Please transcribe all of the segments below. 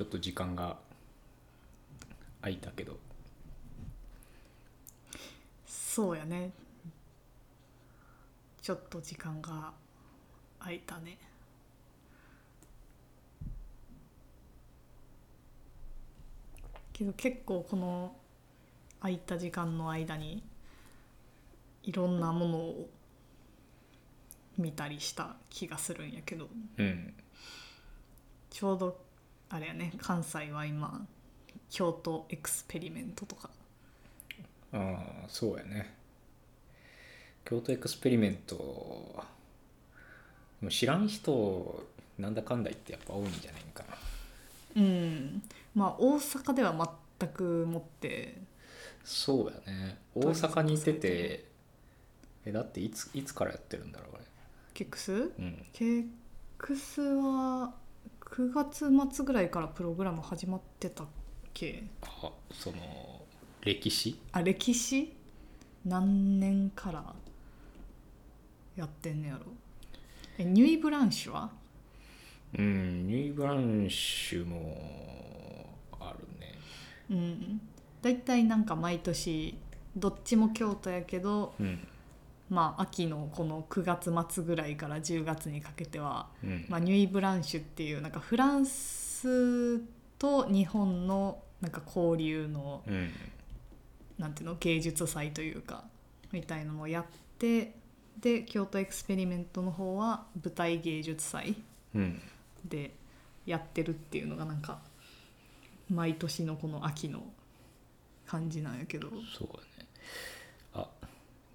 ちょっと時間が空いたけど。そうやね。ちょっと時間が空いたね。けど結構この空いた時間の間にいろんなものを見たりした気がするんやけど。うん。ちょうどあれやね。関西は今京都エクスペリメントとか。ああそうやね。京都エクスペリメントもう知らん人なんだかんだ言ってやっぱ多いんじゃないかな。うん。まあ大阪では全くもって。そうやね。大阪にいててえだっていついつからやってるんだろうケックス？あれうん。ケックスは9月末ぐらいからプログラム始まってたっけ？あその歴史？あ歴史？何年からやってんねやろ？えニュイブランシュは？うんニュイブランシュもあるね。うん。大体なんか毎年どっちも京都やけどうんまあ秋のこの9月末ぐらいから10月にかけては、うん。まあ、ニュイブランシュっていうなんかフランスと日本のなんか交流のうん。なんていうの芸術祭というかみたいのもやってで京都エクスペリメントの方は舞台芸術祭うん。でやってるっていうのがなんか毎年のこの秋の感じなんやけど。そう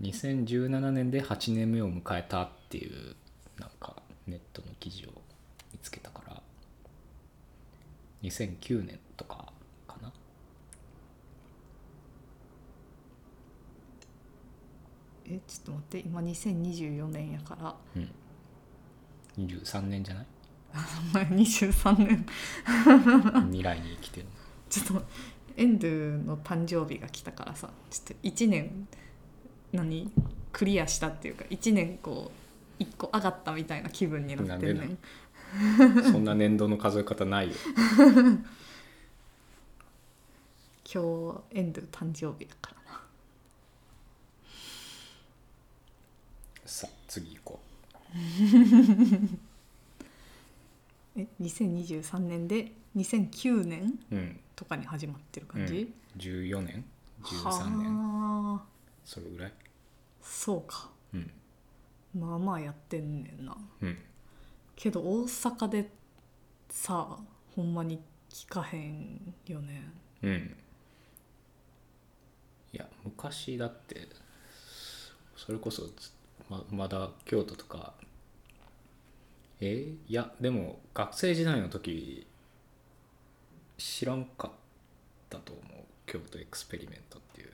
2017年で8年目を迎えたっていうなんかネットの記事を見つけたから2009年とかかな。えちょっと待って今2024年やから。うん。23年じゃない？お前23年 未来に生きてるちょっとエンドゥの誕生日が来たからさちょっと1年何？クリアしたっていうか1年こう1個上がったみたいな気分になってんねなんそんな年度の数え方ないよ。今日エンドゥ誕生日だからな。さあ次行こ え2023年で2009年ううん。とかに始まってるう感じ、ん、14年？13年？はあ。それぐらい？そうか。うん。まあまあやってんねんな。うん。けど大阪でさほんまに聞かへんよね。うん。いや昔だってそれこそずままだ京都とかえー？いやでも学生時代の時知らんかったと思う。京都エクスペリメントっていう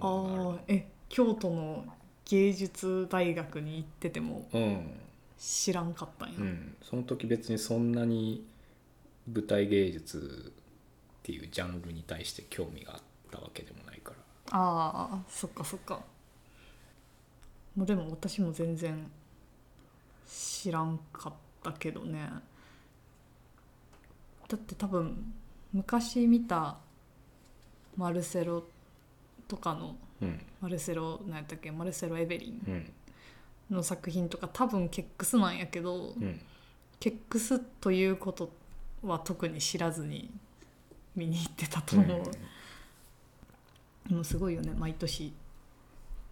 あものがあえ京都の芸術大学に行ってても知らんかったんや、うん、その時別にそんなに舞台芸術っていうジャンルに対して興味があったわけでもないから。ああそっかそっか。もうでも私も全然知らんかったけどね。だって多分昔見たマルセロとかのうんマルセロ何やったっけマルセロ・エベリン。うん。の作品とか多分ケックスなんやけど、うん。ケックスということは特に知らずに見に行ってたと思う、でもすごいよね毎年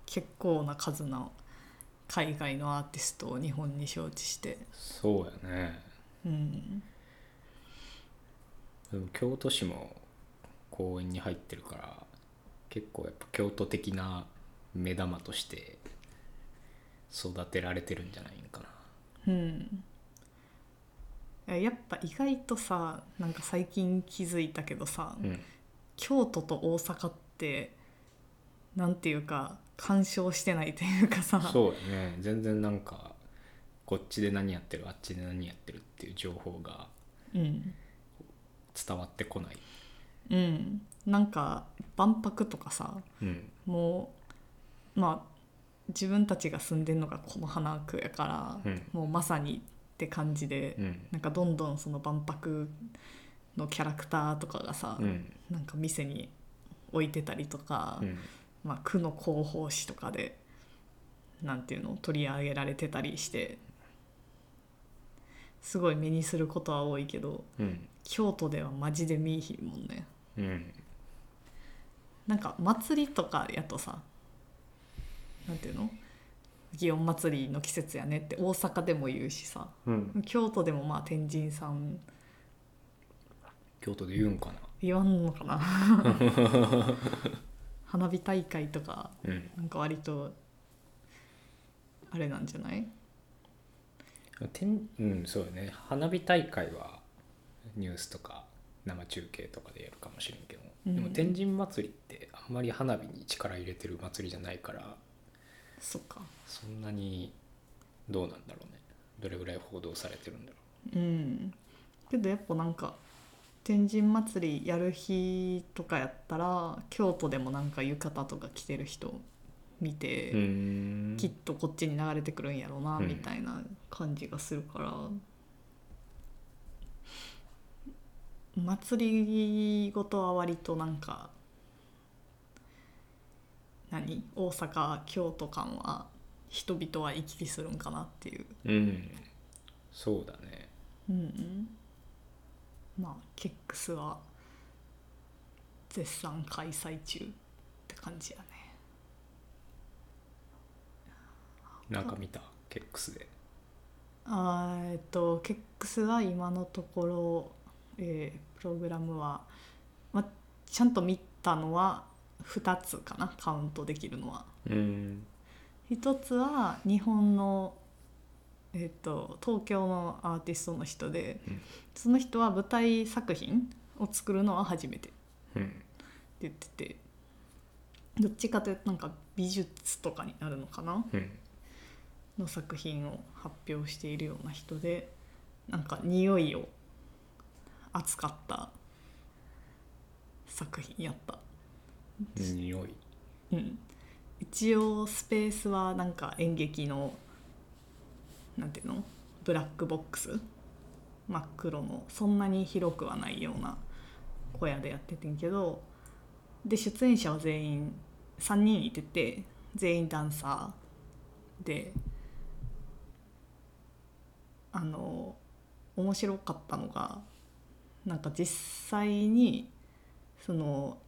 結構な数の海外のアーティストを日本に招致して。そうやね。うん。でも京都市も公園に入ってるから結構やっぱ京都的な目玉として育てられてるんじゃないんかな。うん。いややっぱ意外とさなんか最近気づいたけどさ、うん。京都と大阪ってなんていうか干渉してないというかさ。そうやね。全然なんかこっちで何やってるあっちで何やってるっていう情報がうん。伝わってこない。うんなんか万博とかさうん。もうまあ自分たちが住んでるのがこの花区やから、うん。もうまさにって感じで、うん。なんかどんどんその万博のキャラクターとかがさ、うん。なんか店に置いてたりとか、うん。まあ、区の広報誌とかでなんていうの取り上げられてたりしてすごい目にすることは多いけどうん。京都ではマジで見いひんもんね。うんなんか祭りとかやとさなんていうの？祇園祭りの季節やねって大阪でも言うしさうん。京都でもまあ天神さん。京都で言うんかな？言わんのかな？花火大会とかうん。なんか割とあれなんじゃない？てんうんそうよね。花火大会はニュースとか生中継とかでやるかもしれんけど、うん。でも天神祭りってあんまり花火に力入れてる祭りじゃないからそっか。そんなにどうなんだろうね。どれぐらい報道されてるんだろう。ん。けどやっぱなんか天神祭りやる日とかやったら京都でもなんか浴衣とか着てる人見て、ううん。きっとこっちに流れてくるんやろうなうん。みたいな感じがするから、祭りごとは割となんか何？大阪京都間は人々は行き来するんかなっていう。うん。そうだね。うんうん。まあケックスは絶賛開催中って感じやね。なんか見た？ケックスで。あーえっとケックスは今のところ、えープログラムは、ま、ちゃんと見たのは2つかなカウントできるのは。うん。一つは日本の、えっと東京のアーティストの人で、うん。その人は舞台作品を作るのは初めて。ってうん言ってて。どっちかというとなんか美術とかになるのかな？うん。の作品を発表しているような人でなんか匂いを扱った作品やった、匂い。うん、一応スペースはなんか演劇のなんていうの？ブラックボックス？真っ黒のそんなに広くはないような小屋でやっててんけどで出演者は全員3人いてて全員ダンサーであの面白かったのがなんか実際にその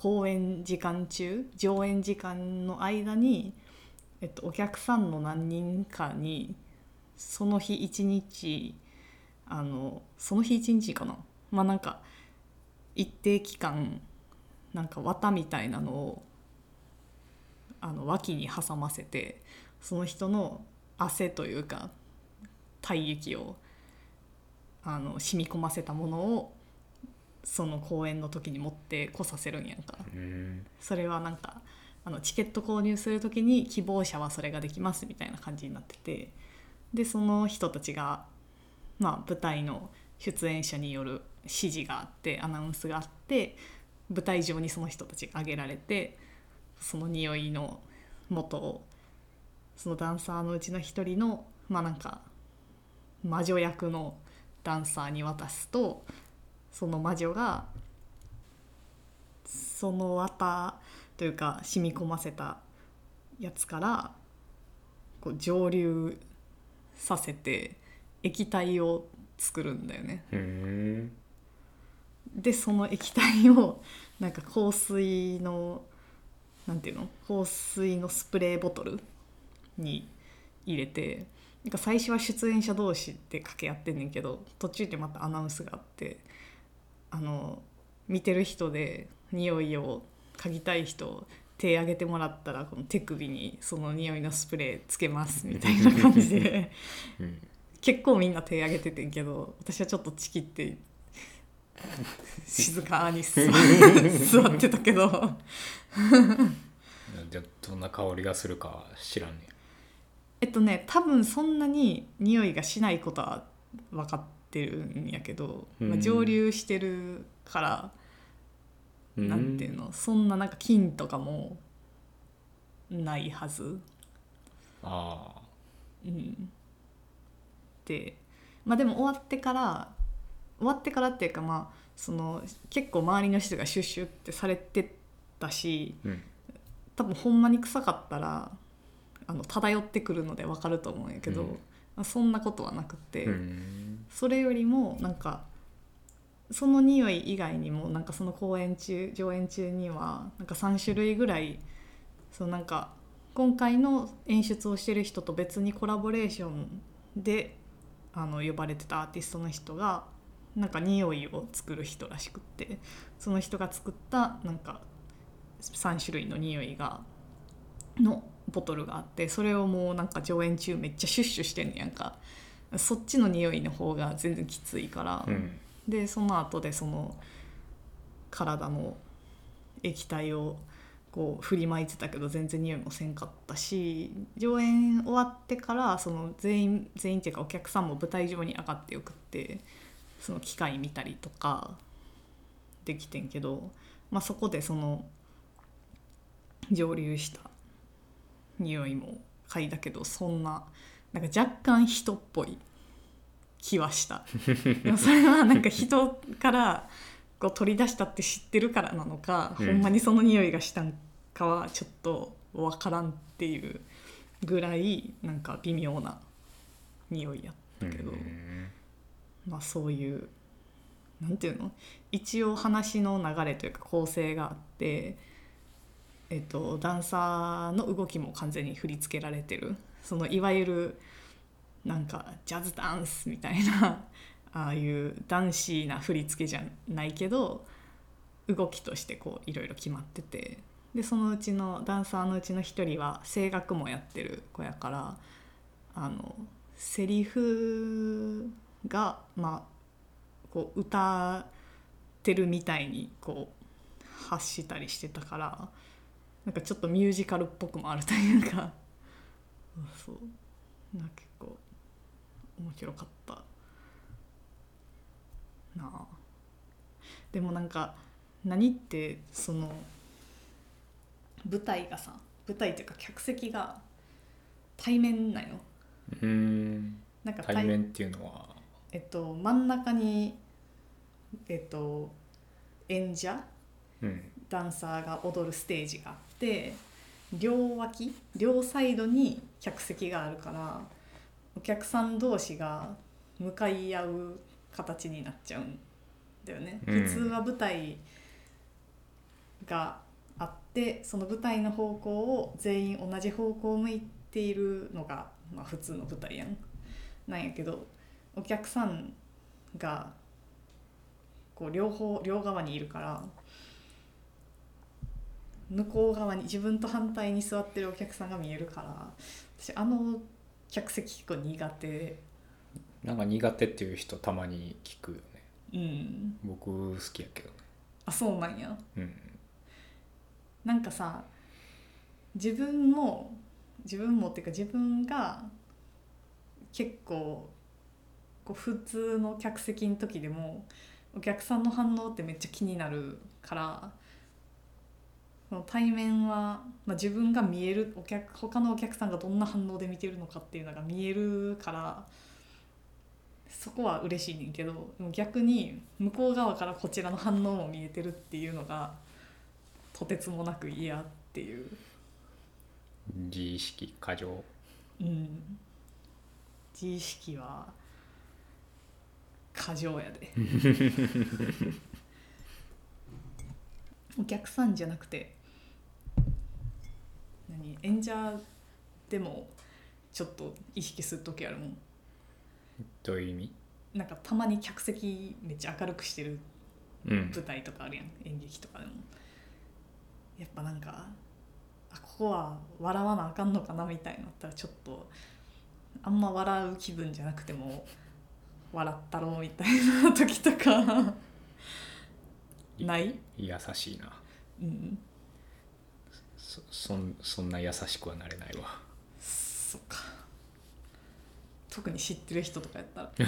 公演時間中上演時間の間に、えっと、お客さんの何人かにその日一日あのその日一日かなまあなんか一定期間なんか綿みたいなのをあの脇に挟ませてその人の汗というか体液をあの染み込ませたものをその公演の時に持ってこさせるんやんか。うんそれはなんかあのチケット購入する時に希望者はそれができますみたいな感じになってて。でその人たちが、まあ、舞台の出演者による指示があってアナウンスがあって舞台上にその人たちが挙げられてその匂いの元をそのダンサーのうちの一人のまあなんか魔女役のダンサーに渡すとその魔女がその綿というか染み込ませたやつからこう蒸留させて液体を作るんだよね。うんでその液体をなんか香水のなんていうの？香水のスプレーボトルに入れてなんか最初は出演者同士で掛け合ってんねんけど途中でまたアナウンスがあってあの見てる人で匂いを嗅ぎたい人手挙げてもらったらこの手首にその匂いのスプレーつけますみたいな感じでうん結構みんな手挙げててんけど私はちょっとチキって静かに座ってたけど。じゃあどんな香りがするかは知らんねえっとね多分そんなに匂いがしないことは分かってるんやけど、まあ、うん蒸留してるから、やなんていうの？そんななんか菌とかもないはず。ああうん、でまあでも終わってから終わってからっていうかまあその結構周りの人がシュッシュってされてたしうん。多分ほんまに臭かったらあの漂ってくるので分かると思うんやけど、うん。まあそんなことはなくて、うん。それよりもなんかその匂い以外にもなんかその公演中上演中にはなんか3種類ぐらいそのなんか今回の演出をしてる人と別にコラボレーションであの呼ばれてたアーティストの人がなんか匂いを作る人らしくってその人が作ったなんか3種類の匂いがのボトルがあってそれをもうなんか上演中めっちゃシュッシュしてんねやんか。そっちの匂いの方が全然きついから、うん。でその後でその体の液体をこう振りまいてたけど全然匂いもせんかったし上演終わってからその全員全員っていうかお客さんも舞台上に上がってよくってその機械見たりとかできてんけど、まあ、そこでその蒸留した匂いも嗅いだけどそんななんか若干人っぽい気はした。でもそれはなんか人からこう取り出したって知ってるからなのか、うん。ほんまにその匂いがしたんかはちょっと分からんっていうぐらいなんか微妙な匂いやったけど、うんまあそういうなんていうの一応話の流れというか構成があって、えっと、ダンサーの動きも完全に振り付けられてる。そのいわゆるなんかジャズダンスみたいな ああいう男子な振り付けじゃないけど動きとしてこういろいろ決まってて。でそのうちのダンサーのうちの一人は声楽もやってる子やからあのセリフがまあこう歌ってるみたいにこう発したりしてたからなんかちょっとミュージカルっぽくもあるというか。そう。なんか結構面白かったな。あでもなんか何ってその舞台がさ舞台っていうか客席が対面なようん。なんか対面っていうのは？えっと、真ん中に、えっと、演者？うんダンサーが踊るステージがあって両脇両サイドに客席があるからお客さん同士が向かい合う形になっちゃうんだよね。うん普通は舞台があってその舞台の方向を全員同じ方向を向いているのが、まあ、普通の舞台やん。なんやけどお客さんがこう両方両側にいるから向こう側に自分と反対に座ってるお客さんが見えるから私あの客席結構苦手。なんか苦手っていう人たまに聞くよね。うん。僕好きやけどね。あそうなんや。うん。なんかさ自分も自分もっていうか自分が結構こう普通の客席の時でもお客さんの反応ってめっちゃ気になるからその対面は、まあ、自分が見えるお客他のお客さんがどんな反応で見てるのかっていうのが見えるからそこは嬉しいねんけど逆に向こう側からこちらの反応も見えてるっていうのがとてつもなく嫌っていう、自意識過剰。うん、自意識は過剰やで。お客さんじゃなくて何演者でもちょっと意識する時あるもん。どういう意味？なんかたまに客席めっちゃ明るくしてるうん。舞台とかあるやん。演劇とかでも。やっぱなんかあここは笑わなあかんのかなみたいになったらちょっとあんま笑う気分じゃなくても笑ったろうみたいな時とか。ない、優しいな。うん、そそんそんな優しくはなれないわ。そっか。特に知ってる人とかやったら。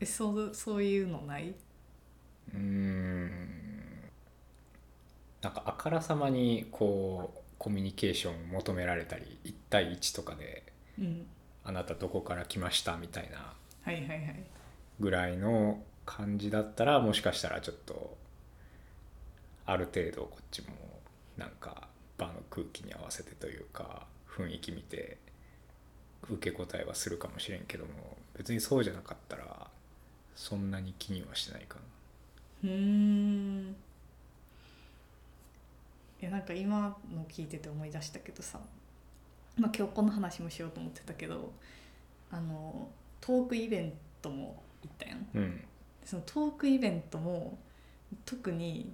えそうそういうのない？うーん。なんかあからさまにこうコミュニケーションを求められたり1対1とかでうん「あなたどこから来ました」みたいなはいはいはい。ぐらいの感じだったらもしかしたらちょっとある程度こっちもなんか場の空気に合わせてというか雰囲気見て受け答えはするかもしれんけども別にそうじゃなかったらそんなに気にはしてないかな。うーん。いやなんか今の聞いてて思い出したけどさ、まあ、今日この話もしようと思ってたけどあのトークイベントも行ったやん。うんそのトークイベントも特に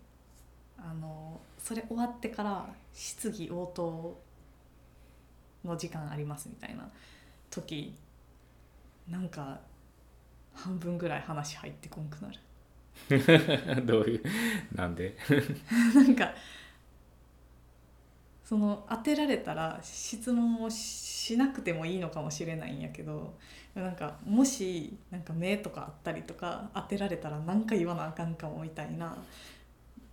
あのそれ終わってから質疑応答の時間ありますみたいな時なんか半分ぐらい話入ってこんくなる。どういうなんで？なんかその当てられたら質問をしなくてもいいのかもしれないんやけどなんかもしなんか目とかあったりとか当てられたら何か言わなあかんかもみたいな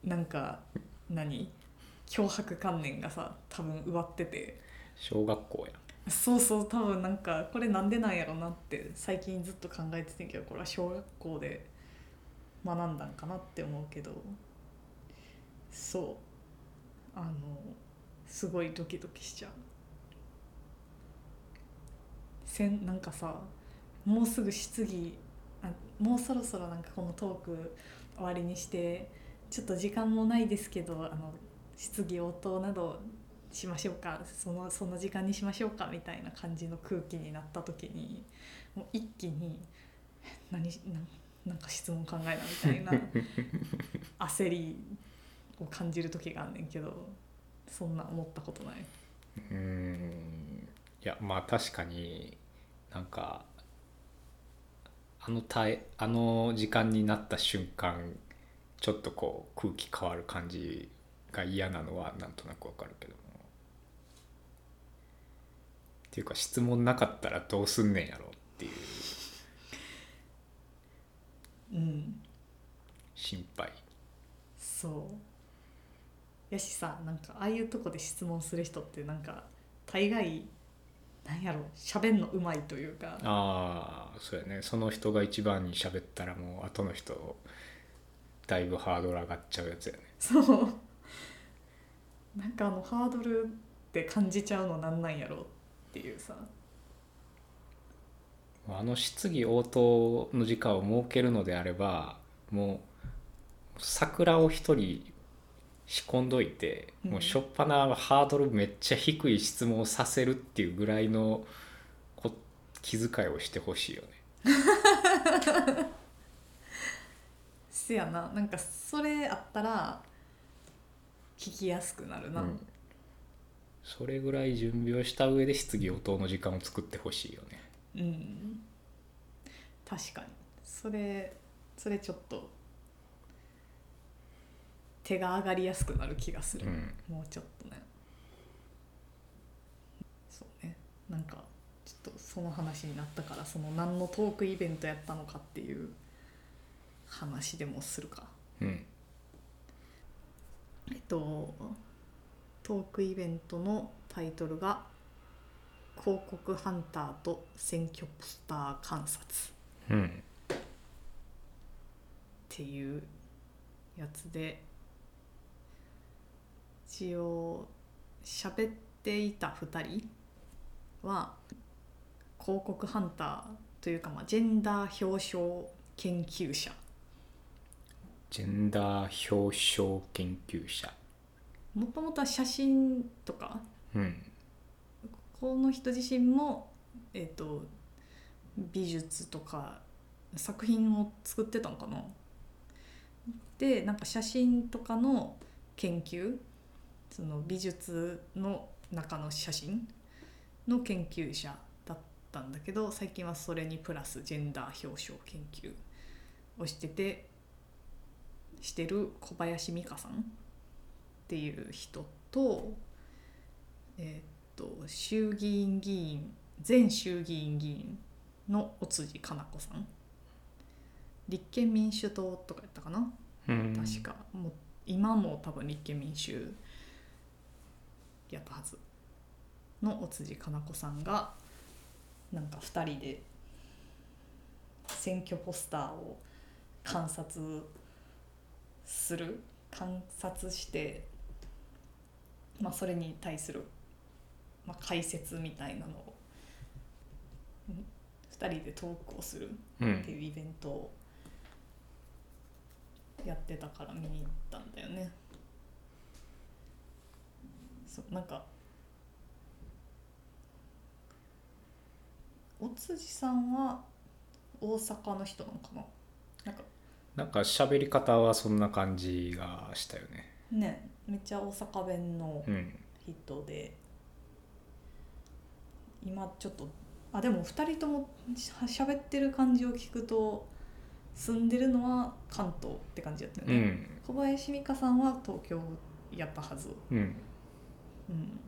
なんか何？脅迫観念がさ多分植わってて。小学校や。んそうそう多分なんかこれなんでなんやろなって最近ずっと考えててんけどこれは小学校で学んだんかなって思うけど。そう。あのすごいドキドキしちゃう。せんなんかさもうすぐ質疑あもうそろそろなんかこのトーク終わりにしてちょっと時間もないですけどあの質疑応答などしましょうかそのその時間にしましょうかみたいな感じの空気になった時にもう一気に「何ななんか質問考えな」みたいな焦りを感じる時があんねんけど。そんな思ったことない。うーん。いやまあ確かになんかあのたえあの時間になった瞬間ちょっとこう空気変わる感じが嫌なのはなんとなくわかるけども。っていうか質問なかったらどうすんねんやろっていう。うん。心配。そうやしさなんかああいうとこで質問する人ってなんか大概なんやろ喋んのうまいというか。ああそうやね。その人が一番に喋ったらもう後の人だいぶハードル上がっちゃうやつやね。そう。なんかあのハードルって感じちゃうのなんなんやろっていうさ。あの質疑応答の時間を設けるのであればもう桜を一人仕込んどいて、うん。もうしょっぱなハードルめっちゃ低い質問をさせるっていうぐらいのこ気遣いをしてほしいよね。せやな。なんかそれあったら聞きやすくなるな、うん。それぐらい準備をした上で質疑応答の時間を作ってほしいよね。うん。確かに。それそれちょっと手が上がりやすくなる気がする、うん。もうちょっとね。そうね。なんかちょっとその話になったからその何のトークイベントやったのかっていう話でもするか。うん。えっとトークイベントのタイトルが「広告ハンターと選挙ポスター観察」うん。っていうやつで一応喋っていた2人は広告ハンターというか、まあ、ジェンダー表彰研究者。ジェンダー表彰研究者。もともとは写真とかうん。この人自身も、えー、と美術とか作品を作ってたのかな。でなんか写真とかの研究その美術の中の写真の研究者だったんだけど最近はそれにプラスジェンダー表彰研究をしててしてる小林美香さんっていう人とえーっと衆議院議員前衆議院議員の尾辻かな子さん。立憲民主党とかやったかな？うん。確か。もう今も多分立憲民主やったはずの尾辻かな子さんがなんか2人で選挙ポスターを観察する観察して、まあ、それに対する、まあ、解説みたいなのを2人でトークをするうんっていうイベントをやってたから見に行ったんだよね。そうなんか。お辻さんは大阪の人なのかな？なんか。なんか喋り方はそんな感じがしたよね。ねめっちゃ大阪弁のうん。人で、今ちょっとあでも2人ともしゃべってる感じを聞くと住んでるのは関東って感じだったよね、うん。小林美香さんは東京やったはず、うんうん、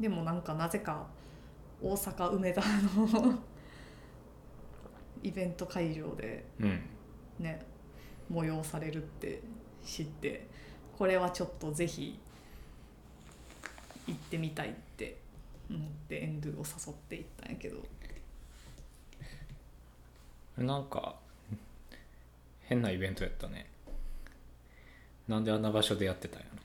でもなんかなぜか大阪梅田の イベント会場でうん。ね催されるって知ってこれはちょっとぜひ行ってみたいって思ってエンドゥを誘って行ったんやけど。なんか変なイベントやったね。なんであんな場所でやってたんやろ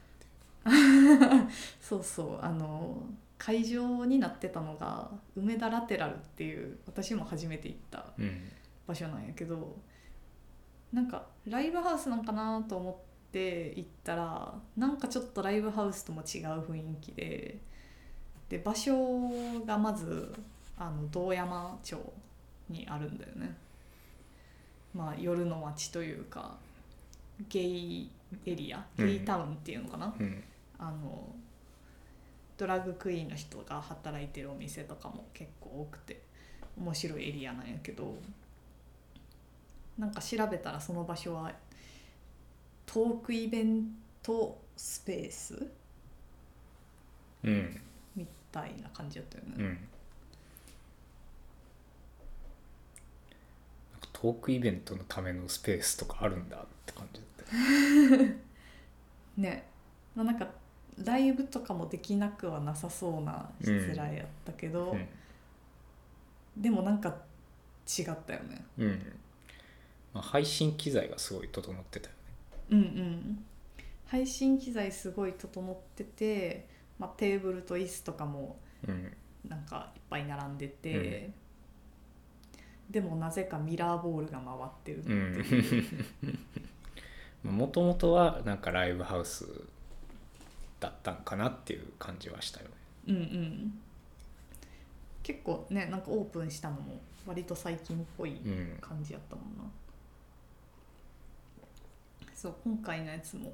そうそうあの会場になってたのが梅田ラテラルっていう私も初めて行ったうん。場所なんやけどなんかライブハウスなんかなと思って行ったらなんかちょっとライブハウスとも違う雰囲気でで場所がまずあの道山町にあるんだよね。まあ夜の街というかゲイエリアゲイタウンっていうのかな、うんあのドラッグクイーンの人が働いてるお店とかも結構多くて面白いエリアなんやけどなんか調べたらその場所はトークイベントスペースうん。みたいな感じだったよね。うん。なんかトークイベントのためのスペースとかあるんだって感じだったよね。まあなんかライブとかもできなくはなさそうなしつらいやったけど、うん。でもなんか違ったよね。うん。まあ、配信機材がすごい整ってたよね。うんうん。配信機材すごい整ってて、まあ、テーブルと椅子とかもうん。なんかいっぱい並んでて、でもなぜかミラーボールが回ってるっていう、もともとはなんかライブハウスだったんかなっていう感じはしたよね。うんうん。結構ねなんかオープンしたのも割と最近っぽいうん感じやったもんな、そう今回のやつも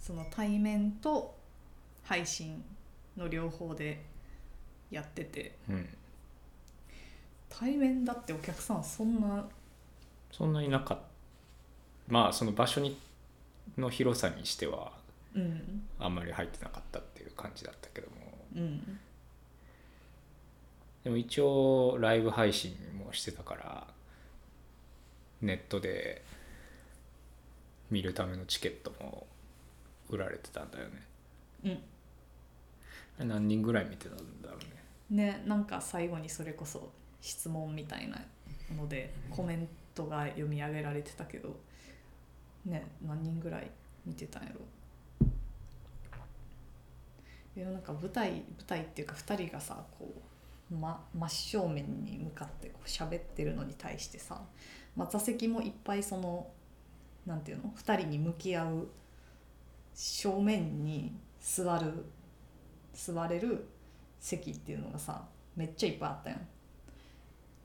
その対面と配信の両方でやってて。うん対面だってお客さんそんなそんなになかった。まあその場所にの広さにしてはうん。あんまり入ってなかったっていう感じだったけども。うん。でも一応ライブ配信もしてたからネットで見るためのチケットも売られてたんだよね。うん。何人ぐらい見てたんだろうね。ねなんか最後にそれこそ質問みたいなのでコメントが読み上げられてたけどね何人ぐらい見てたんやろでもなんか舞台舞台っていうか2人がさこう、ま、真正面に向かってこう喋ってるのに対してさ、まあ、座席もいっぱいそのなんていうの2人に向き合う正面に座る座れる席っていうのがさめっちゃいっぱいあったやん。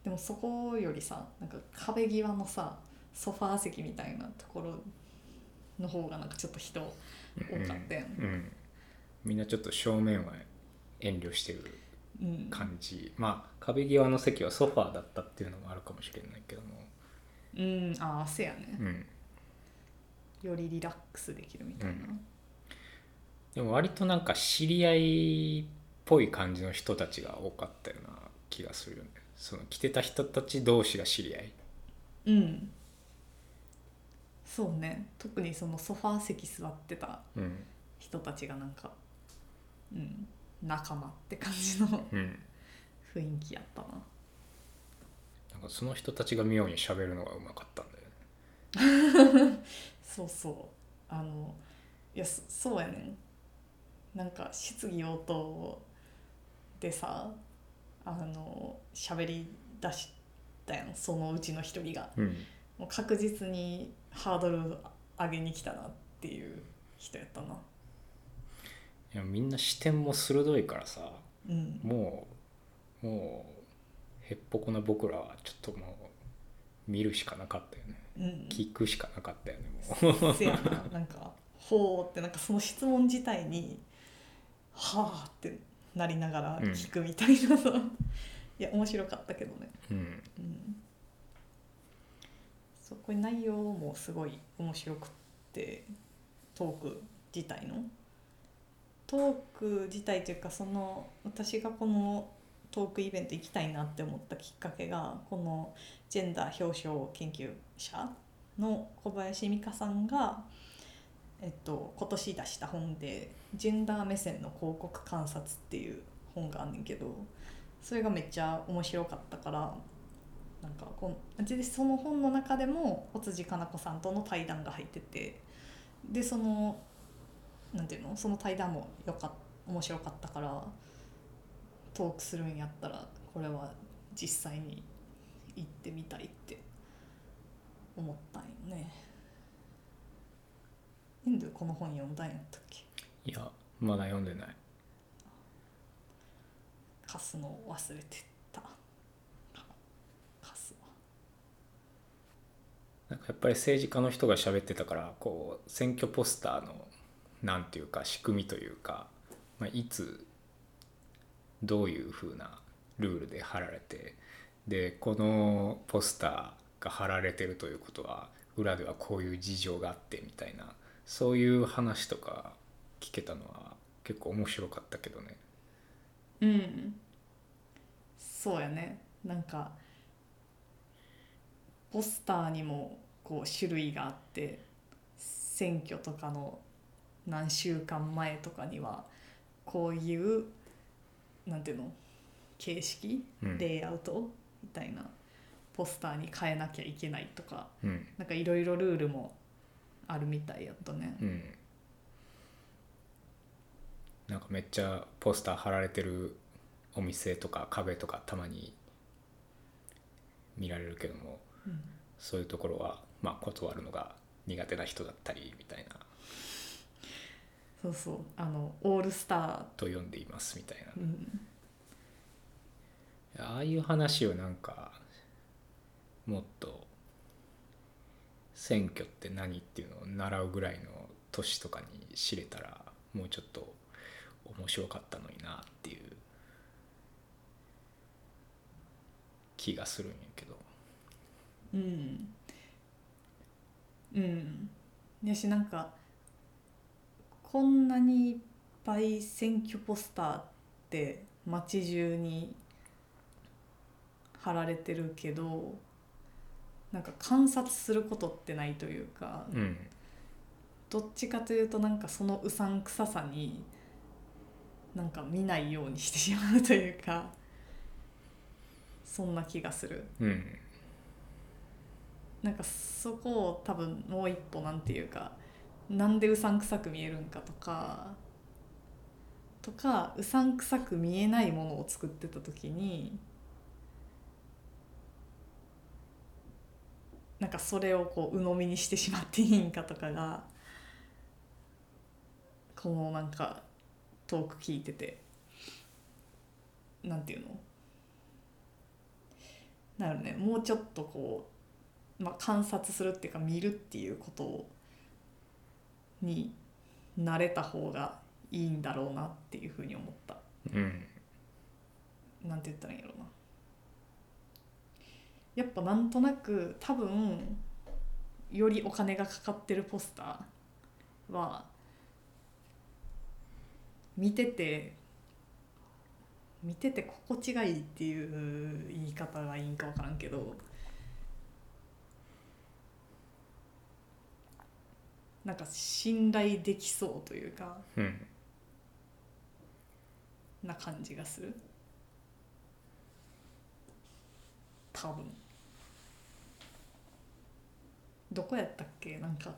でもそこよりさなんか壁際のさソファー席みたいなところの方がなんかちょっと人多かったやん、うん。みんなちょっと正面は遠慮してるうん。感じ。まあ壁際の席はソファーだったっていうのもあるかもしれないけども。うん。ああせやね。うん。よりリラックスできるみたいな、でも割となんか知り合いっぽい感じの人たちが多かったような気がするよね。その来てた人たち同士が知り合い。うん。そうね。特にそのソファー席座ってたうん。人たちがなんか、うん、仲間って感じのうん。雰囲気やったな。なんかその人たちが妙に喋るのがうまかったんだよね。そうそう。あのいやそそうやねん。なんか質疑応答でさあの喋り出したやん。そのうちの一人が。うん。もう確実にハードル上げに来たなっていう人やったないやみんな視点も鋭いからさうん。もうもうへっぽこな僕らはちょっともう見るしかなかったよね。うん。聞くしかなかったよねもう。せやな。なんか「ほう」ってなんかその質問自体に「はあ」ってなりながら聞くみたいなさ、いや面白かったけどね、うん。うん、そこに内容もすごい面白くってトーク自体のトーク自体というかその私がこのトークイベント行きたいなって思ったきっかけがこのジェンダー表彰研究者の小林美香さんが、えっと、今年出した本で「ジェンダー目線の広告観察」っていう本があんねんけどそれがめっちゃ面白かったからなんかこんでその本の中でも小辻かな子さんとの対談が入っててでそのなんていうの？その対談もよかっ面白かったからトークするんやったらこれは実際に行ってみたいって思ったんよね。エンドゥこの本読んだんやったっけ？いやまだ読んでない。貸すのを忘れてた。か貸すわなんかやっぱり政治家の人が喋ってたからこう選挙ポスターのなんていうか仕組みというか、まあ、いつどういうふうなルールで貼られてでこのポスターが貼られてるということは裏ではこういう事情があってみたいなそういう話とか聞けたのは結構面白かったけどね。うんそうやねなんかポスターにもこう種類があって選挙とかの何週間前とかにはこういうなんていうの形式うん。レイアウトみたいなポスターに変えなきゃいけないとかうん。なんかいろいろルールもあるみたいやったね。うん、なんかめっちゃポスター貼られてるお店とか壁とかたまに見られるけどもうん。そういうところはまあ断るのが苦手な人だったりみたいなそうそう。あのオールスター、と呼んでいますみたいな。うん、ああいう話をなんかもっと選挙って何っていうのを習うぐらいの年とかに知れたらもうちょっと面白かったのになっていう気がするんやけど。うん。うん。やしなんかこんなにいっぱい選挙ポスターって街中に貼られてるけどなんか観察することってないというかうんどっちかというとなんかそのうさんくささになんか見ないようにしてしまうというかそんな気がする。うんなんかそこを多分もう一歩なんていうかなんでうさんくさく見えるんかとかとかうさんくさく見えないものを作ってた時になんかそれをこう鵜呑みにしてしまっていいんかとかがこのなんかトーク聞いててなんていうの？なるねもうちょっとこうまあ、観察するっていうか見るっていうことをに慣れた方がいいんだろうなっていうふうに思った。うん。なんて言ったらいいんやろうな。やっぱなんとなく多分よりお金がかかってるポスターは見てて見てて心地がいいっていう言い方がいいんか分からんけどなんか信頼できそうというかうん。な感じがする。多分。どこやったっけ？なんか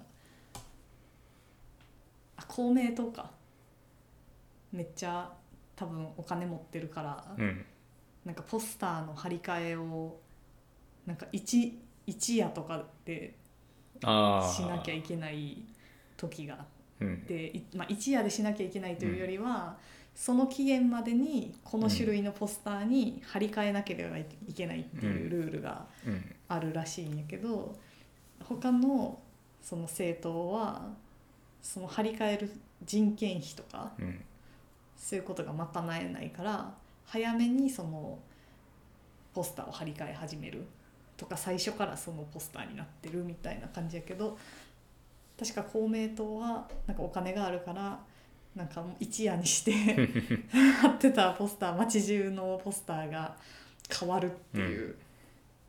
あ公明党か。めっちゃ多分お金持ってるから、うん。なんかポスターの貼り替えをなんか一一夜とかでしなきゃいけない時があっうん。まあ、一夜でしなきゃいけないというよりは、その期限までにこの種類のポスターに貼り替えなければいけないっていうルールがうんあるらしいんやけど他のその政党はその貼り替える人件費とかうん。そういうことが賄えないから早めにそのポスターを貼り替え始めるとか最初からそのポスターになってるみたいな感じやけど確か公明党はなんかお金があるからなんか一夜にして 貼ってたポスター街中のポスターが変わるっていう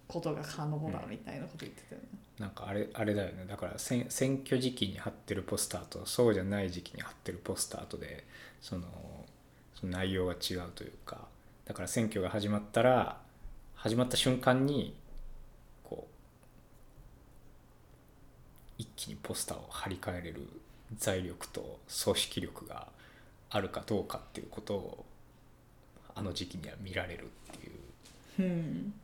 ことが可能だみたいなこと言ってたよね。なんかあれあれだよねだから選選挙時期に貼ってるポスターとそうじゃない時期に貼ってるポスターとでそのその内容が違うというかだから選挙が始まったら始まった瞬間にこう一気にポスターを貼り替えれる財力と組織力があるかどうかっていうことをあの時期には見られるっていう。うん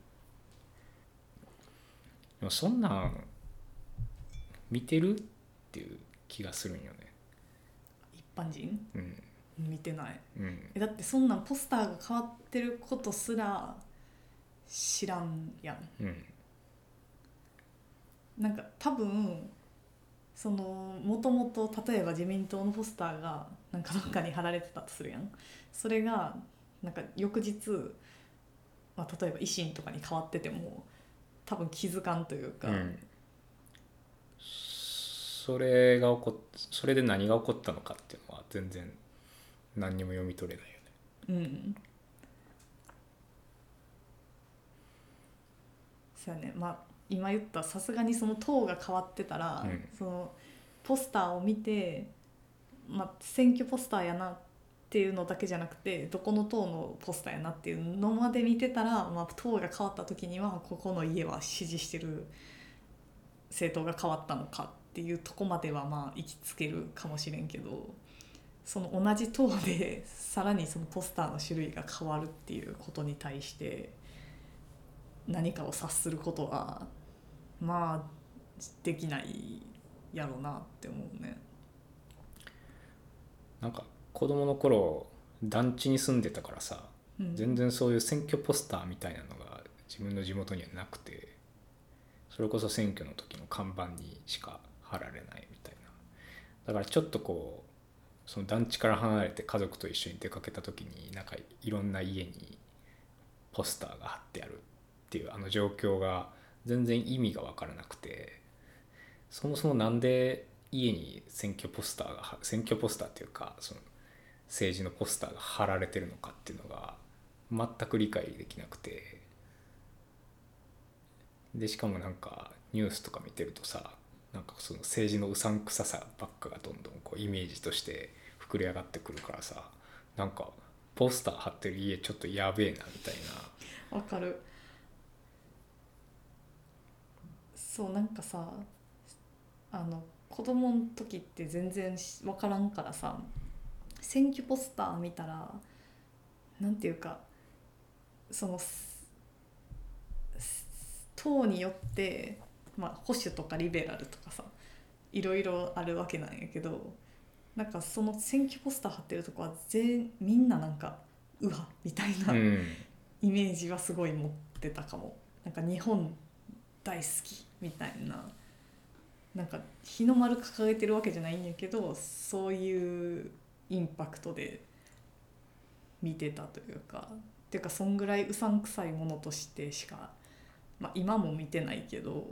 でもそんなん見てるっていう気がするんよね。一般人？うん。見てない。うん。えだってそんなんポスターが変わってることすら知らんやん。うん。なんか多分そのもともと例えば自民党のポスターがなんかどっかに貼られてたとするやん。それがなんか翌日、まあ、例えば維新とかに変わってても多分気づかんというか、うん。それが起こっそれで何が起こったのかっていうのは全然何にも読み取れないよね。うん。そうやね。まあ今言ったさすがにその党が変わってたら、うん。そのポスターを見て、まあ、選挙ポスターやなっていうのだけじゃなくてどこの党のポスターやなっていうのまで見てたら、まあ、党が変わった時にはここの家は支持してる政党が変わったのかっていうとこまではまあ行きつけるかもしれんけどその同じ党でさらにそのポスターの種類が変わるっていうことに対して何かを察することはまあできないやろうなって思うね。なんか子供の頃団地に住んでたからさうん、全然そういう選挙ポスターみたいなのが自分の地元にはなくてそれこそ選挙の時の看板にしか貼られないみたいなだからちょっとこうその団地から離れて家族と一緒に出かけた時になんかいろんな家にポスターが貼ってあるっていうあの状況が全然意味が分からなくてそもそもなんで家に選挙ポスターが選挙ポスターっていうかその政治のポスターが貼られてるのかっていうのが全く理解できなくてでしかもなんかニュースとか見てるとさなんかその政治のうさんくささばっかがどんどんこうイメージとして膨れ上がってくるからさなんかポスター貼ってる家ちょっとやべえなみたいな。わかる。そうなんかさあの子供の時って全然し分からんからさ選挙ポスター見たらなんていうかその党によって、まあ、保守とかリベラルとかさいろいろあるわけなんやけどなんかその選挙ポスター貼ってるとこは全みんななんかうわみたいな、うん。イメージはすごい持ってたかも。なんか日本大好きみたいななんか日の丸掲げてるわけじゃないんやけどそういうインパクトで見てたというかっていうかそんぐらいうさんくさいものとしてしか、まあ、今も見てないけど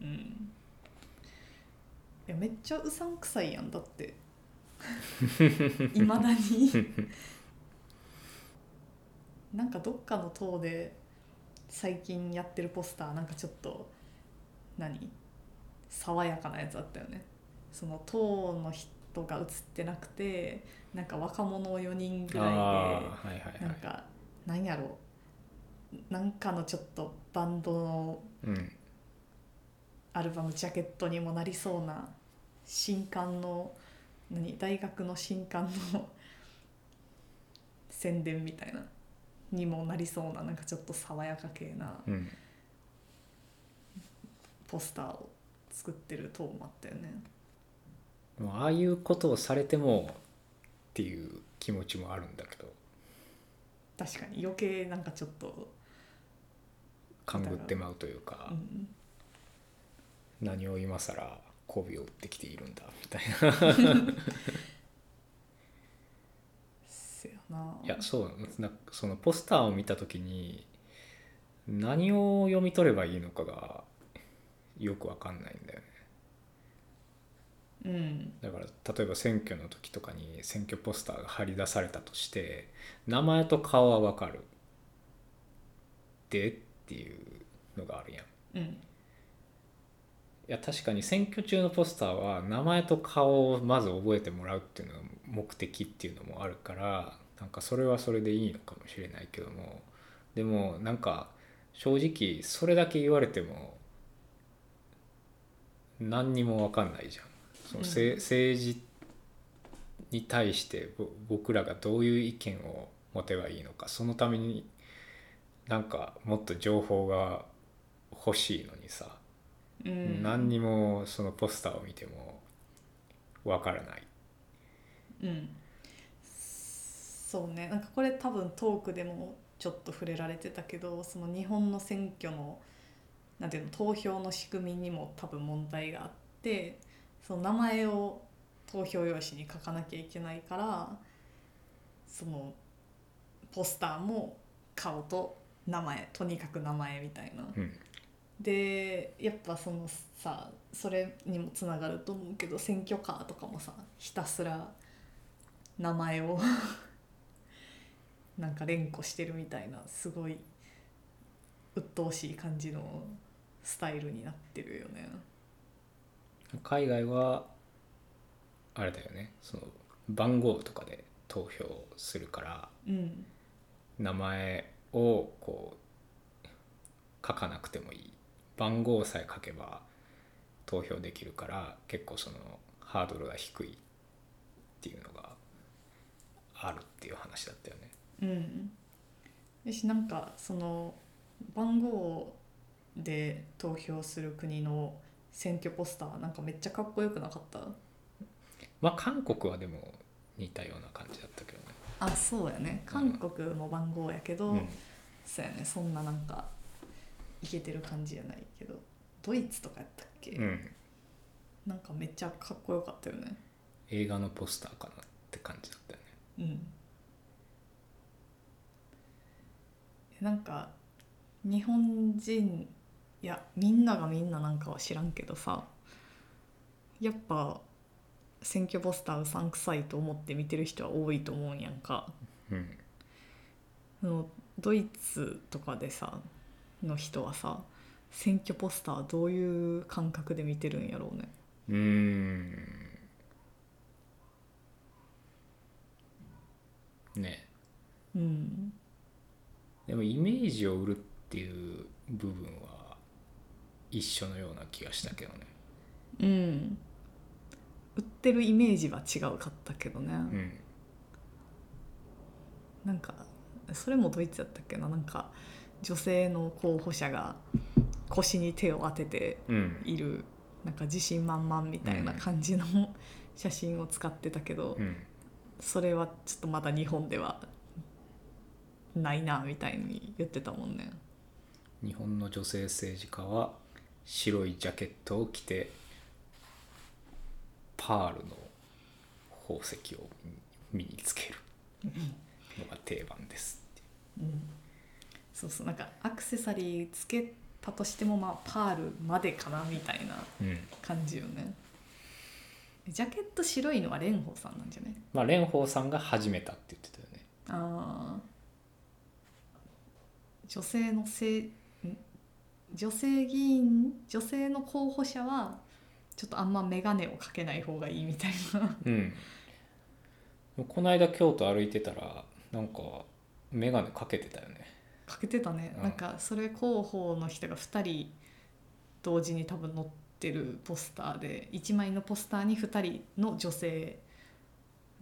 うん。いやめっちゃうさんくさいやんだって。いまだに。なんかどっかの塔で最近やってるポスターなんかちょっと何？爽やかなやつあったよね。その塔の人が写ってなくてなんか若者4人ぐらいあーはいはいなんかなんやろなんかのちょっとバンドのうん。アルバムジャケットにもなりそうな新刊の何？大学の新刊の 宣伝みたいなにもなりそうななんかちょっと爽やか系なうん。ポスターを作ってる塔もあったよね。もうああいうことをされてもっていう気持ちもあるんだけど。確かに余計なんかちょっと、勘ぐってまうというか、うん、何を今更媚びを打ってきているんだみたいな な。いやそうなそのポスターを見た時に何を読み取ればいいのかがよくわかんないんだよね。うん。だから例えば選挙の時とかに選挙ポスターが貼り出されたとして名前と顔はわかる。でっていうのがあるやん。うん。いや確かに選挙中のポスターは名前と顔をまず覚えてもらうっていうのが目的っていうのもあるからなんかそれはそれでいいのかもしれないけどもでもなんか正直それだけ言われても何にも分かんないじゃん。そのせうん政治に対してぼ僕らがどういう意見を持てばいいのかそのためになんかもっと情報が欲しいのにさうん何にもそのポスターを見てもわからない。うんそうねなんかこれ多分トークでもちょっと触れられてたけどその日本の選挙のなんていうの投票の仕組みにも多分問題があってその名前を投票用紙に書かなきゃいけないからそのポスターも顔と名前とにかく名前みたいな。うんでやっぱそのさそれにもつながると思うけど選挙カーとかもさひたすら名前をなんか連呼してるみたいなすごい鬱陶しい感じのスタイルになってるよね。海外はあれだよねその番号とかで投票するからうん名前をこう書かなくてもいい番号さえ書けば投票できるから結構そのハードルが低いっていうのがあるっていう話だったよね。うん。よしなんかその番号で投票する国の選挙ポスターなんかめっちゃかっこよくなかった？まあ韓国はでも似たような感じだったけどね。あそうやね。韓国も番号やけど、うん。そうやね。そんななんかいけてる感じじゃないけど。ドイツとかやったっけ、うん、なんかめっちゃかっこよかったよね。映画のポスターかなって感じだったよね。うんなんか日本人いやみんながみんななんかは知らんけどさやっぱ選挙ポスターうさんくさいと思って見てる人は多いと思うんやんか。うん。あのドイツとかでさの人はさ選挙ポスターどういう感覚で見てるんやろうね。うーん。ね。うんでもイメージを売るっていう部分は一緒のような気がしたけどね。うん。売ってるイメージは違うかったけどね、うん。なんかそれもドイツだったっけな。なんか女性の候補者が腰に手を当ててうん。いるなんか自信満々みたいな感じの写真を使ってたけど、うん。それはちょっとまだ日本ではないなみたいに言ってたもんね。日本の女性政治家は白いジャケットを着てパールの宝石を身につけるのが定番ですっていう。うん。そうそう。なんかアクセサリーつけたとしてもまあパールまでかなみたいなうん。感じよね。ジャケット白いのは蓮舫さんなんじゃない？まあ蓮舫さんが始めたって言ってたよね。あー女性のせん？女性議員女性の候補者はちょっとあんま眼鏡をかけない方がいいみたいな。うん。この間京都歩いてたらなんか眼鏡かけてたよね。かけてたね、うん。なんかそれ広報の人が2人同時に多分載ってるポスターで1枚のポスターに2人の女性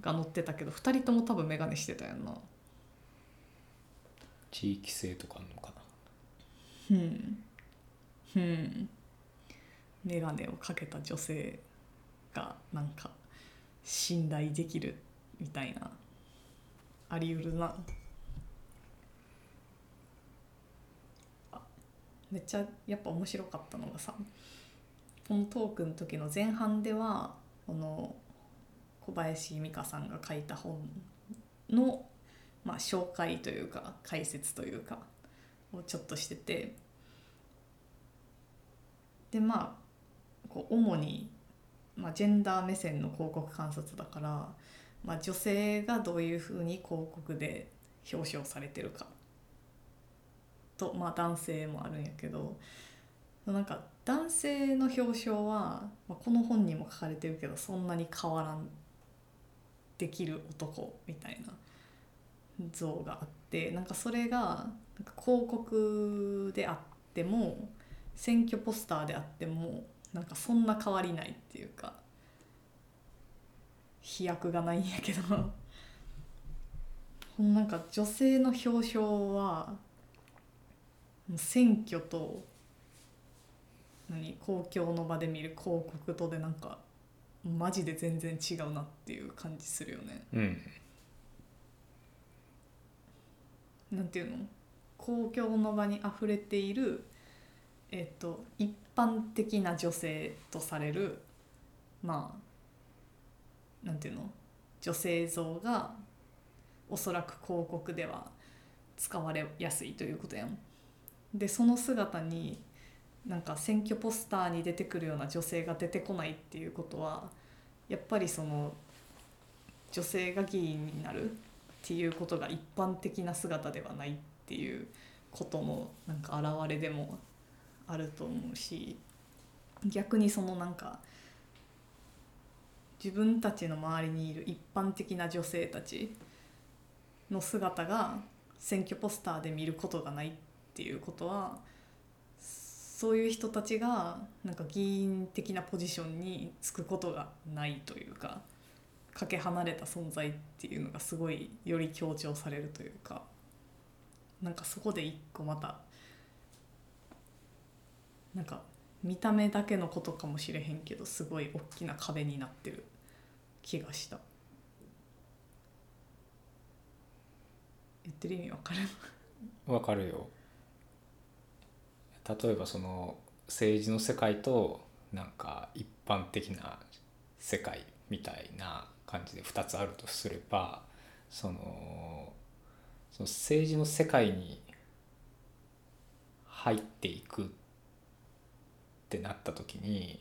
が載ってたけど2人とも多分眼鏡してたよな地域性とかあるのかな？うんうん。眼鏡をかけた女性がなんか信頼できるみたいなあり得るな。あめっちゃやっぱ面白かったのがさこのトークの時の前半ではこの小林美香さんが書いた本の、まあ、紹介というか解説というかをちょっとしてて。でまあこう主に、まあ、ジェンダー目線の広告観察だから、まあ、女性がどういうふうに広告で表彰されてるか。と、まあ、男性もあるんやけど。なんか男性の表彰は、まあ、この本にも書かれてるけどそんなに変わらんできる男みたいな。像があってなんかそれが広告であっても選挙ポスターであってもなんかそんな変わりないっていうか飛躍がないんやけどなんか女性の表彰は選挙と何公共の場で見る広告とでなんかマジで全然違うなっていう感じするよね。うんなんていうの？公共の場にあふれている、えっと一般的な女性とされるまあなんていうの？女性像がおそらく広告では使われやすいということやん。でその姿になんか選挙ポスターに出てくるような女性が出てこないっていうことはやっぱりその女性が議員になるっていうことが一般的な姿ではないっていうことのなんか表れでもあると思うし逆にそのなんか自分たちの周りにいる一般的な女性たちの姿が選挙ポスターで見ることがないっていうことはそういう人たちがなんか議員的なポジションにつくことがないというかかけ離れた存在っていうのがすごいより強調されるというかなんかそこで一個またなんか見た目だけのことかもしれへんけどすごい大きな壁になってる気がした。言ってる意味わかるわかるよ。例えばその政治の世界となんか一般的な世界みたいな感じで2つあるとすればそのその政治の世界に入っていくってなった時に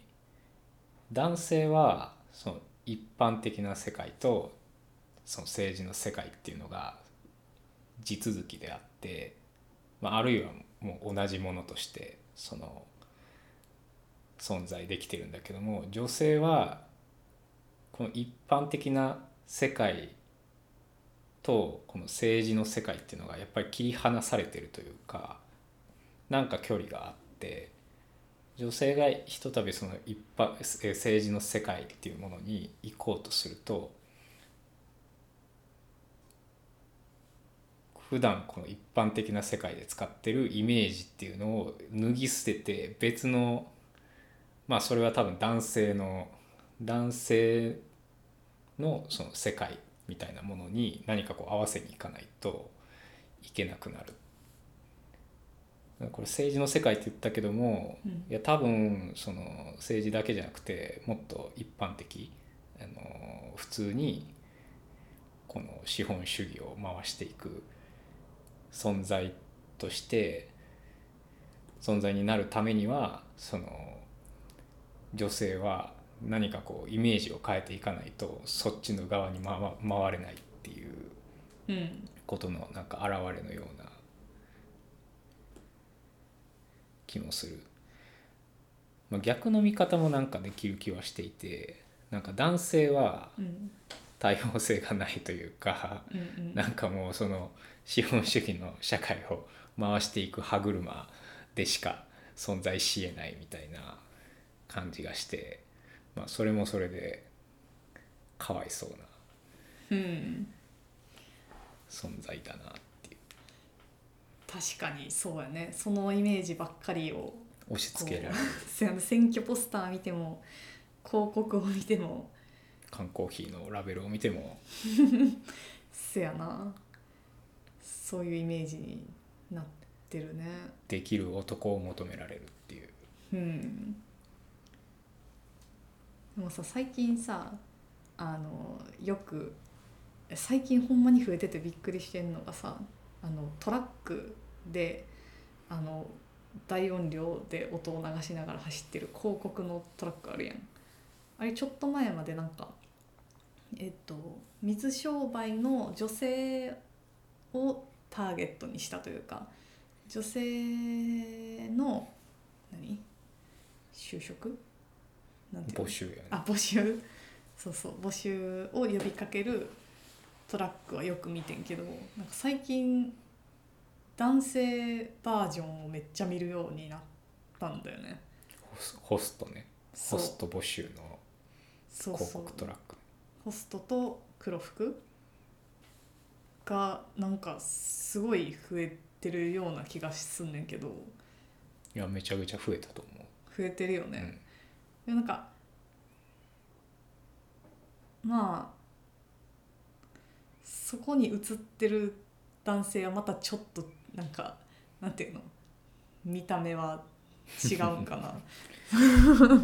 男性はその一般的な世界とその政治の世界っていうのが地続きであって、まあ、あるいはもう同じものとしてその存在できてるんだけども女性はこの一般的な世界とこの政治の世界っていうのがやっぱり切り離されてるというかなんか距離があって女性がひとたびその一般え政治の世界っていうものに行こうとすると普段この一般的な世界で使ってるイメージっていうのを脱ぎ捨てて別のまあそれは多分男性の男性のその世界みたいなものに何かこう合わせにいかないといけなくなる。これ政治の世界って言ったけども、うんいや多分その政治だけじゃなくてもっと一般的あの普通にこの資本主義を回していく存在として存在になるためにはその女性は何かこうイメージを変えていかないとそっちの側に回回れないっていううんことのなんか表れのような気もする、まあ、逆の見方もなんかできる気はしていてなんか男性はうん。多様性がないというかうんうん。なんかもうその資本主義の社会を回していく歯車でしか存在しえないみたいな感じがして、まあ、それもそれでかわいそうなうん。存在だなっていう。確かにそうやね。そのイメージばっかりを押し付けられる。そう やな選挙ポスター見ても広告を見ても缶コーヒーのラベルを見ても。せやな。そういうイメージになってるね。できる男を求められるっていう。うんでもさ最近さあのよく最近ほんまに増えててびっくりしてんのがさあのトラックであの大音量で音を流しながら走ってる広告のトラックあるやん。あれちょっと前までなんかえっと水商売の女性をターゲットにしたというか女性の何？就職？なんていうの？募集やね。あ募集？そうそう。募集を呼びかけるトラックはよく見てんけどなんか最近男性バージョンをめっちゃ見るようになったんだよね。ホスホストね。ホスト募集の広告トラックホストと黒服？がなんかすごい増えてるような気がすんねんけど。いやめちゃくちゃ増えたと思増えてるよう、ね、でなんかまあそこに映ってる男性はまたちょっとなんかなんていうの？見た目は違うんかな。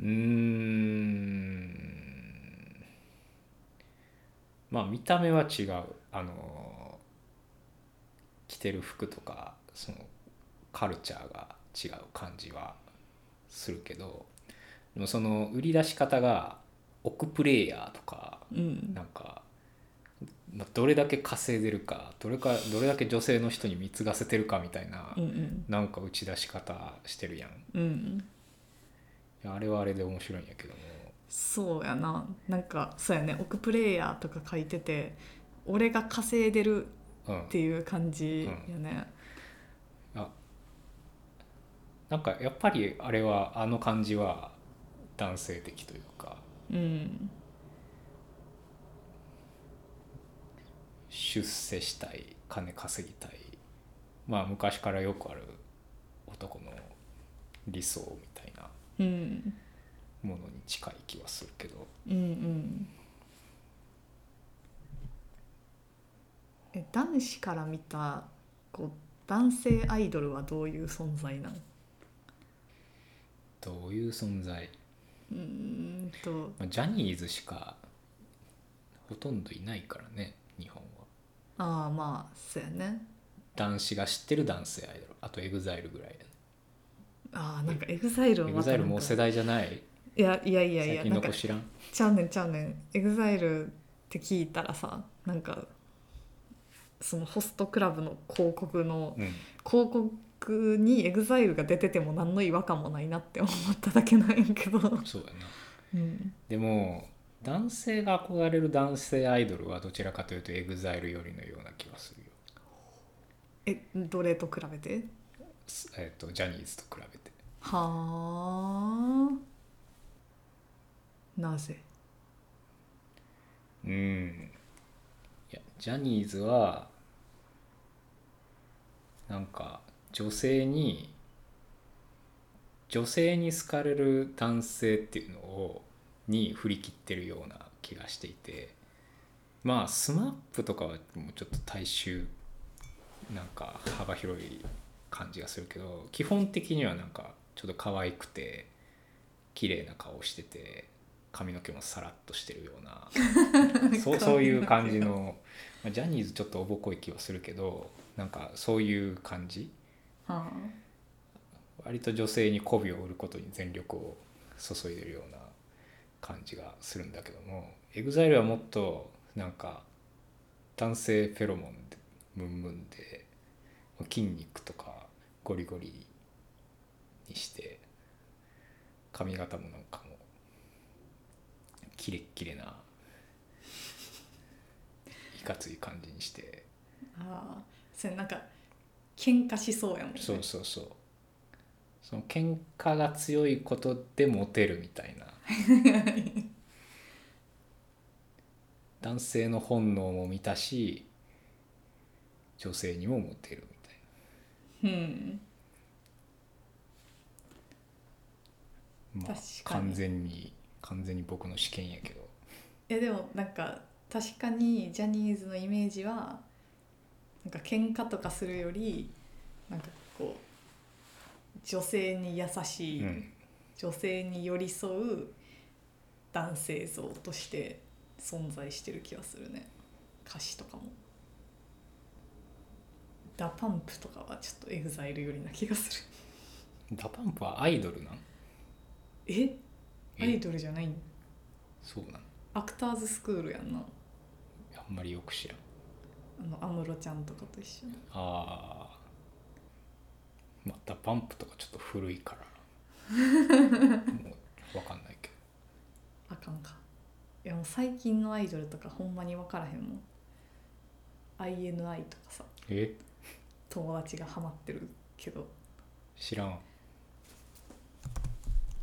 う、ん。まあ見た目は違う。あの着てる服とかそのカルチャーが違う感じはするけどでもその売り出し方が億プレイヤーとかうん。なんか、まあ、どれだけ稼いでるかどれかどれだけ女性の人に貢がせてるかみたいな、うんうん。なんか打ち出し方してるやん。いうん。やあれはあれで面白いんやけども。そうやな。なんかそうやね。億プレイヤーとか書いてて俺が稼いでるうんっていう感じやね、あなんかやっぱりあれはあの感じは男性的というか。うん出世したい金稼ぎたい。まあ昔からよくある男の理想みたいなものに近い気はするけど。うんうんえ男子から見たこう男性アイドルはどういう存在なんどういう存在、うーんと。まあ、ジャニーズしかほとんどいないからね日本は。ああまあそうやね。男子が知ってる男性アイドルあと EXILE ぐらいああなんか EXILE は EXILE もう代世代じゃない？いやいやいやい最近やなんかの子知らん？ちゃうねんちゃうねん。 EXILE って聞いたらさなんかそのホストクラブの広告のうん。広告に EXILE が出てても何の違和感もないなって思っただけなんやけど、そうやな。うん、でも男性が憧れる男性アイドルはどちらかというと EXILE 寄りのような気がするよ、えどれと比べて？すえっとジャニーズと比べて。はあ。なぜ？うん。いやジャニーズはなんか女性に女性に好かれる男性っていうのをに振り切ってるような気がしていてまあ SMAP とかはもうちょっと大衆なんか幅広い感じがするけど基本的にはなんかちょっと可愛くて綺麗な顔してて髪の毛もさらっとしてるような そうそういう感じの、まあ、ジャニーズちょっとおぼこい気はするけどなんかそういう感じは割と女性に媚びを売ることに全力を注いでるような感じがするんだけども EXILE はもっとなんか男性フェロモンでムンムンで筋肉とかゴリゴリにして髪型もなんかもキレッキレないかつい感じにして。ああそれなんか喧嘩しそうやもんね。そうそうそう。その喧嘩が強いことでモテるみたいな。男性の本能も満たし女性にもモテるみたいうん。な、まあ確かに。完全に完全に僕の試験やけど。いやでもなんか確かにジャニーズのイメージはなんか喧嘩とかするよりなんかこう女性に優しい、うん。女性に寄り添う男性像として存在してる気がするね。歌詞とかも。 DA PUMP とかはちょっと EXILE 寄りな気がする。 DA PUMP はアイドルなん？え？え？アイドルじゃないんそうなん。アクターズスクールやんな。あんまりよく知らんあの安室ちゃんとかと一緒に。ああまあ DA PUMP とかちょっと古いから。もう分かんないけど。あかんか。いやもう最近のアイドルとかほんまに分からへんもん。INI とかさ。え？友達がハマってるけど。知らん。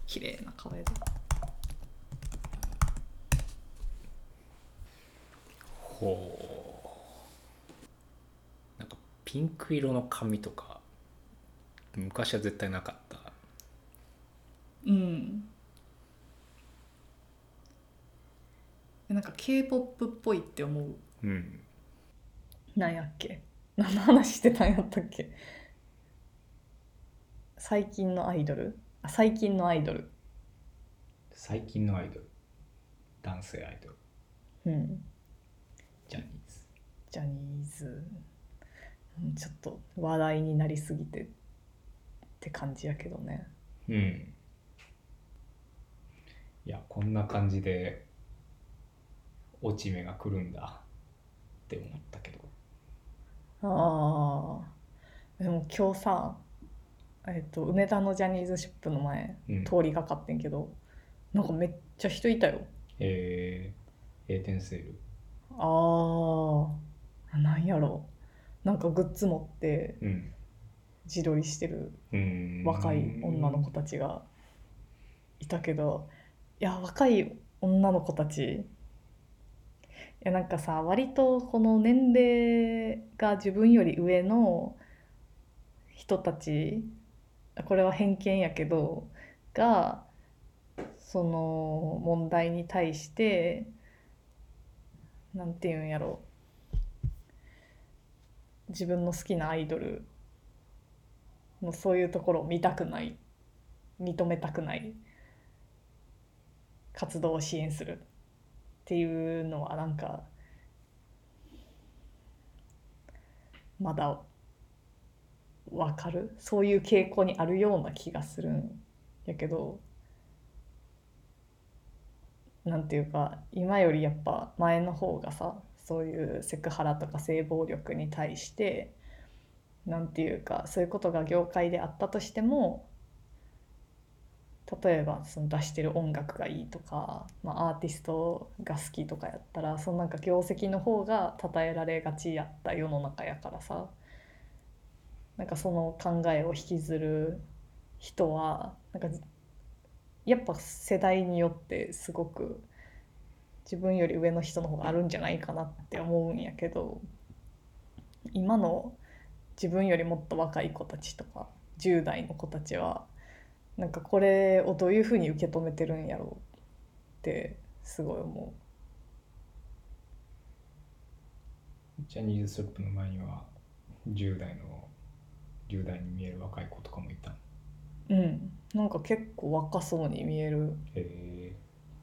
綺麗な顔やで。ほうピンク色の髪とか昔は絶対なかった。うん。えなんか k p o p っぽいって思う。うん。なんやっけ？何の話してたんやったっけ？最近のアイドル？あ最近のアイドル。最近のアイドル。男性アイドル。うん。ジャニーズ。ジャニーズ。うんちょっと話題になりすぎてって感じやけどね。うん。いやこんな感じで落ち目が来るんだ。って思ったけど。ああでも今日さえっと梅田のジャニーズシップの前、うん。通りがかってんけどなんかめっちゃ人いたよ。えー、閉店セール。ああなんやろなんかグッズ持ってうん自撮りしてるうん。若い女の子たちがいたけどいや若い女の子たち。いやなんかさ割とこの年齢が自分より上の人たちこれは偏見やけどがその問題に対してなんていうんやろ自分の好きなアイドルのそういうところを見たくない認めたくない活動を支援するっていうのはなんかまだわかる？そういう傾向にあるような気がするんやけどなんていうか今よりやっぱ前の方がさそういうセクハラとか性暴力に対してなんていうかそういうことが業界であったとしても例えばその出してる音楽がいいとか、まあ、アーティストが好きとかやったらそのなんか業績の方が称えられがちやった世の中やからさ。なんかその考えを引きずる人はなんかやっぱ世代によってすごく自分より上の人の方があるんじゃないかなって思うんやけど今の自分よりもっと若い子たちとか10代の子たちはなんかこれをどういうふうに受け止めてるんやろうってすごい思ジャニーズショップの前には10代の10代に見える若い子とかもいたううん。なんか結構若そうに見える。へ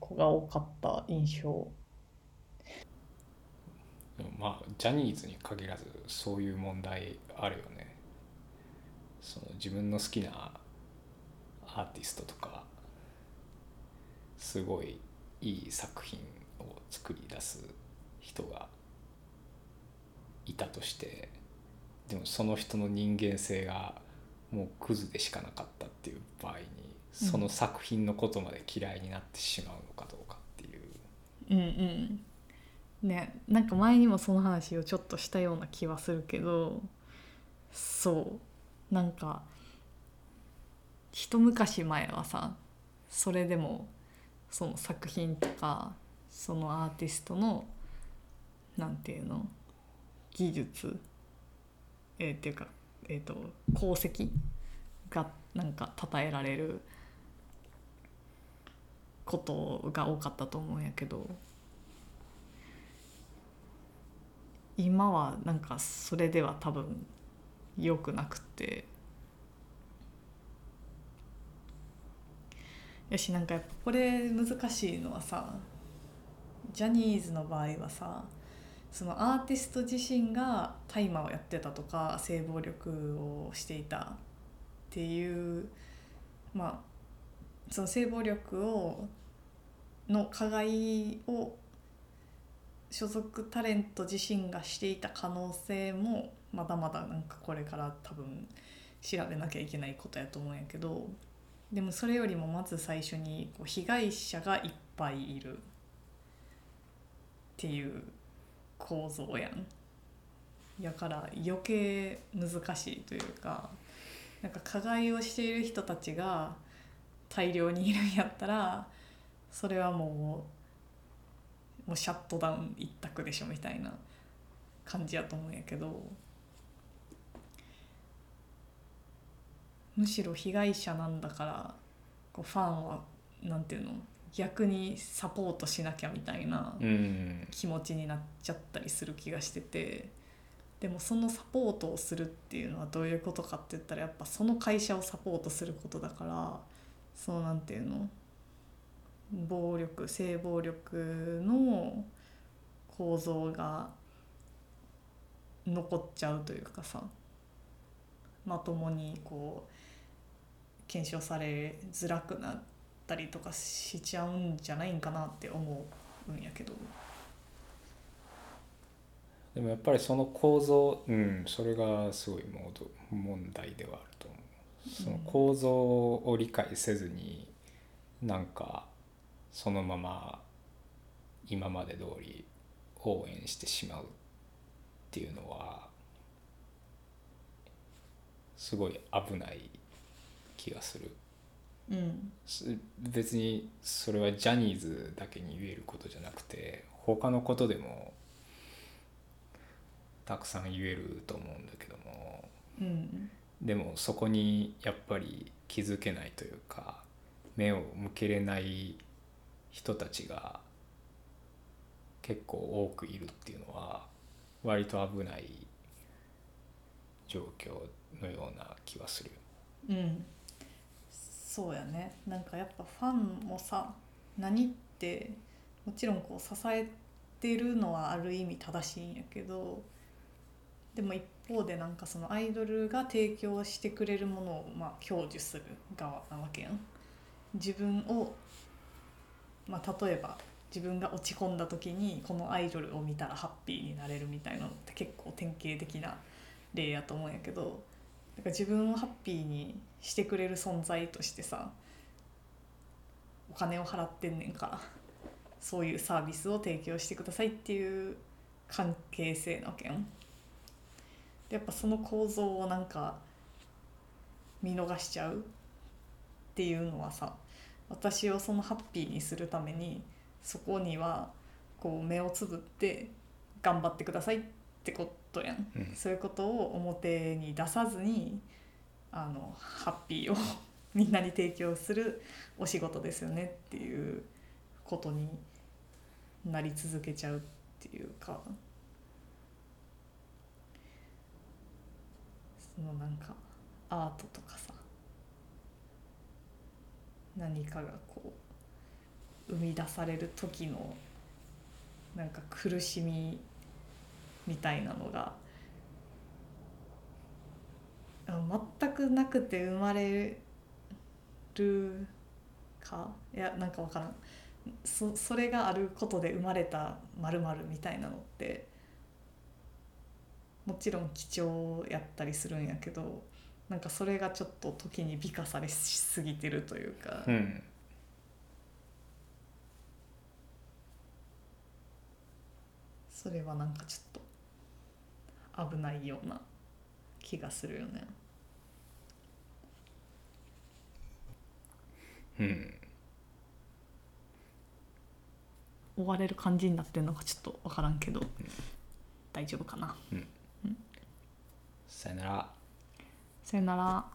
子が多かった印象。でもまあジャニーズに限らずそういう問題あるよね。その自分の好きなアーティストとかすごいいい作品を作り出す人がいたとしてでもその人の人間性がもうクズでしかなかったっていう場合にその作品のことまで嫌いになってしまうのかどうかっていう、うんうん。ねなんか前にもその話をちょっとしたような気はするけどそう。なんか一昔前はさそれでもその作品とかそのアーティストのなんていうの技術えーっていうか、えー、と功績がなんか称えられることが多かったと思うんやけど今はなんかそれでは多分良くなくて。よしなんかやっぱこれ難しいのはさジャニーズの場合はさそのアーティスト自身が大麻をやってたとか性暴力をしていたっていうまあその性暴力をの加害を所属タレント自身がしていた可能性もまだまだなんかこれから多分調べなきゃいけないことやと思うんやけどでもそれよりもまず最初にこう被害者がいっぱいいるっていう構造やん。やから余計難しいというかなんか加害をしている人たちが大量にいるんやったらそれはもうもうシャットダウン一択でしょみたいな感じやと思うんやけどむしろ被害者なんだからこうファンはなんていうの逆にサポートしなきゃみたいなうん。気持ちになっちゃったりする気がしててでもそのサポートをするっていうのはどういうことかって言ったらやっぱその会社をサポートすることだからそのなんていうの？暴力性暴力の構造が残っちゃうというかさまともにこう検証されづらくなったりとかしちゃうんじゃないんかなって思うんやけど。でもやっぱりその構造うんそれがすごい問題ではあるその構造を理解せずになんかそのまま今まで通り応援してしまうっていうのはすごい危ない気がする。うん。す別にそれはジャニーズだけに言えることじゃなくて他のことでもたくさん言えると思うんだけどもうんでもそこにやっぱり気づけないというか目を向けれない人たちが結構多くいるっていうのは割と危ない状況のような気はする。うんそうやねなんかやっぱファンもさ何ってもちろんこう支えてるのはある意味正しいんやけどでも一方でなんかそのアイドルが提供してくれるものをまあ享受する側なわけやん。自分を、まあ、例えば自分が落ち込んだ時にこのアイドルを見たらハッピーになれるみたいなのって結構典型的な例やと思うんやけどだから自分をハッピーにしてくれる存在としてさお金を払ってんねんからそういうサービスを提供してくださいっていう関係性なわけやん。でやっぱその構造をなんか見逃しちゃうっていうのはさ私をそのハッピーにするためにそこにはこう目をつぶって頑張ってくださいってことやん。うんそういうことを表に出さずにあのハッピーを みんなに提供するお仕事ですよねっていうことになり続けちゃうっていうかそのなんかアートとかさ何かがこう生み出される時のなんか苦しみみたいなのが全くなくて生まれるかいやなんか分からん。そそれがあることで生まれたまるみたいなのってもちろん貴重やったりするんやけどなんかそれがちょっと時に美化されしすぎてるというか、うんそれはなんかちょっと危ないような気がするよね。うん。終われる感じになってるのかちょっと分からんけど、大丈夫かなさよなら。さよなら。